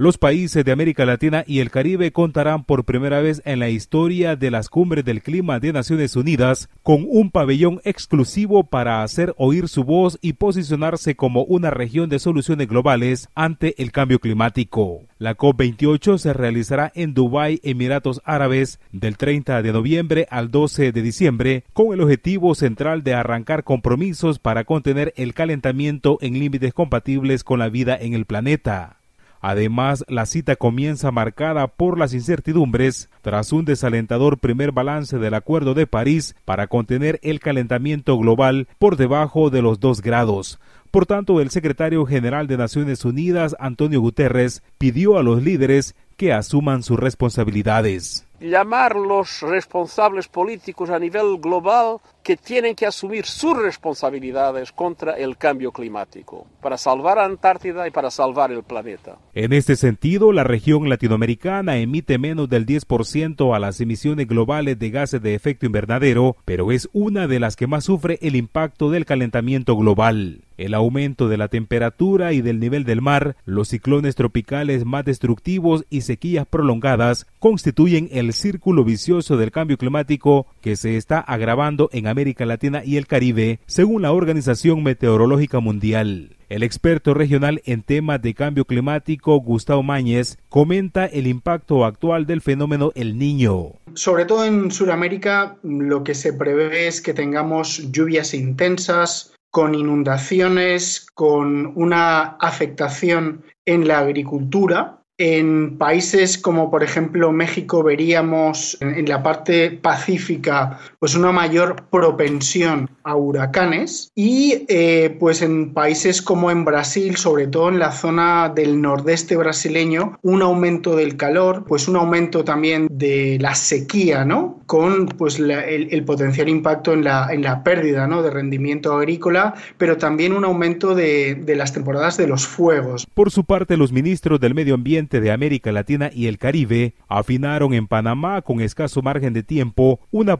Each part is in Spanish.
Los países de América Latina y el Caribe contarán por primera vez en la historia de las cumbres del clima de Naciones Unidas con un pabellón exclusivo para hacer oír su voz y posicionarse como una región de soluciones globales ante el cambio climático. La COP28 se realizará en Dubái, Emiratos Árabes, del 30 de noviembre al 12 de diciembre, con el objetivo central de arrancar compromisos para contener el calentamiento en límites compatibles con la vida en el planeta. Además, la cita comienza marcada por las incertidumbres tras un desalentador primer balance del Acuerdo de París para contener el calentamiento global por debajo de los dos grados. Por tanto, el secretario general de Naciones Unidas, Antonio Guterres, pidió a los líderes que asuman sus responsabilidades llamar los responsables políticos a nivel global que tienen que asumir sus responsabilidades contra el cambio climático para salvar a Antártida y para salvar el planeta. En este sentido, la región latinoamericana emite menos del 10% a las emisiones globales de gases de efecto invernadero, pero es una de las que más sufre el impacto del calentamiento global el aumento de la temperatura y del nivel del mar, los ciclones tropicales más destructivos y sequías prolongadas constituyen el círculo vicioso del cambio climático que se está agravando en América Latina y el Caribe, según la Organización Meteorológica Mundial. El experto regional en temas de cambio climático, Gustavo Máñez, comenta el impacto actual del fenómeno El Niño. Sobre todo en Sudamérica, lo que se prevé es que tengamos lluvias intensas, con inundaciones, con una afectación en la agricultura en países como por ejemplo México veríamos en la parte pacífica pues una mayor propensión a huracanes y eh, pues en países como en Brasil, sobre todo en la zona del nordeste brasileño, un aumento del calor, pues un aumento también de la sequía, ¿no? Con pues el, potencial impacto en la, en la pérdida ¿no? de rendimiento agrícola, pero también un aumento de, de las temporadas de los fuegos. Por su parte, los ministros del Medio Ambiente de América Latina y el Caribe afinaron en Panamá con escaso margen de tiempo una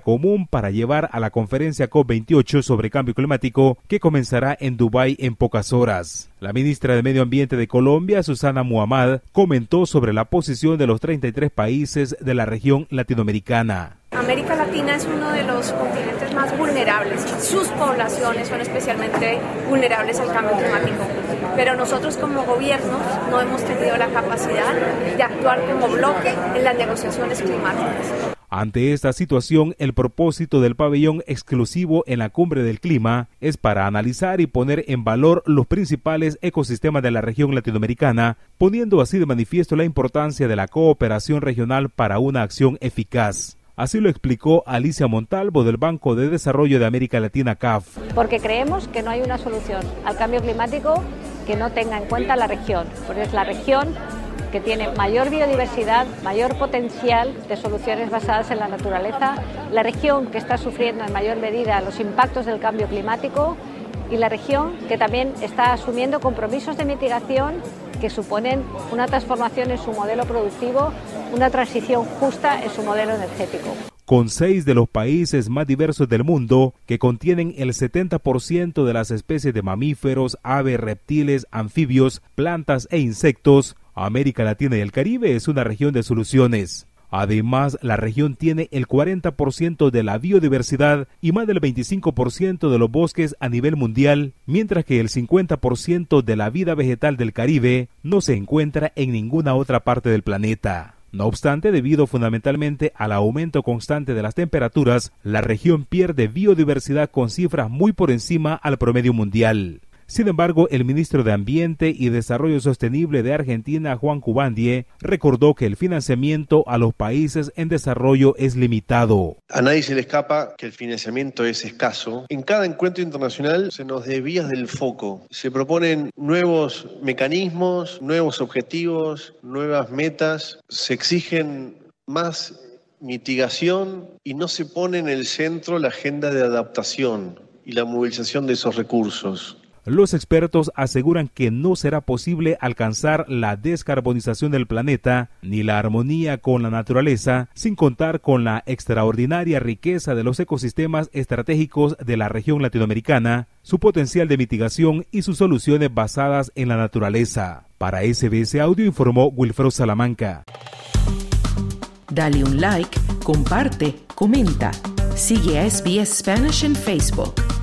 común para llevar a la conferencia COP28 sobre cambio climático que comenzará en Dubái en pocas horas. La ministra de Medio Ambiente de Colombia, Susana Muhammad, comentó sobre la posición de los 33 países de la región latinoamericana. América Latina es uno de los continentes más vulnerables. Sus poblaciones son especialmente vulnerables al cambio climático. Pero nosotros como gobiernos no hemos tenido la capacidad de actuar como bloque en las negociaciones climáticas. Ante esta situación, el propósito del pabellón exclusivo en la cumbre del clima es para analizar y poner en valor los principales ecosistemas de la región latinoamericana, poniendo así de manifiesto la importancia de la cooperación regional para una acción eficaz. Así lo explicó Alicia Montalvo del Banco de Desarrollo de América Latina CAF. Porque creemos que no hay una solución al cambio climático que no tenga en cuenta la región, porque es la región que tiene mayor biodiversidad, mayor potencial de soluciones basadas en la naturaleza, la región que está sufriendo en mayor medida los impactos del cambio climático y la región que también está asumiendo compromisos de mitigación que suponen una transformación en su modelo productivo, una transición justa en su modelo energético. Con seis de los países más diversos del mundo que contienen el 70% de las especies de mamíferos, aves, reptiles, anfibios, plantas e insectos, América Latina y el Caribe es una región de soluciones. Además, la región tiene el 40% de la biodiversidad y más del 25% de los bosques a nivel mundial, mientras que el 50% de la vida vegetal del Caribe no se encuentra en ninguna otra parte del planeta. No obstante, debido fundamentalmente al aumento constante de las temperaturas, la región pierde biodiversidad con cifras muy por encima al promedio mundial. Sin embargo, el ministro de Ambiente y Desarrollo Sostenible de Argentina, Juan Cubandie, recordó que el financiamiento a los países en desarrollo es limitado. A nadie se le escapa que el financiamiento es escaso. En cada encuentro internacional se nos desvía del foco. Se proponen nuevos mecanismos, nuevos objetivos, nuevas metas. Se exigen más mitigación y no se pone en el centro la agenda de adaptación y la movilización de esos recursos. Los expertos aseguran que no será posible alcanzar la descarbonización del planeta ni la armonía con la naturaleza sin contar con la extraordinaria riqueza de los ecosistemas estratégicos de la región latinoamericana, su potencial de mitigación y sus soluciones basadas en la naturaleza. Para SBS Audio informó Wilfredo Salamanca. Dale un like, comparte, comenta. Sigue a SBS Spanish en Facebook.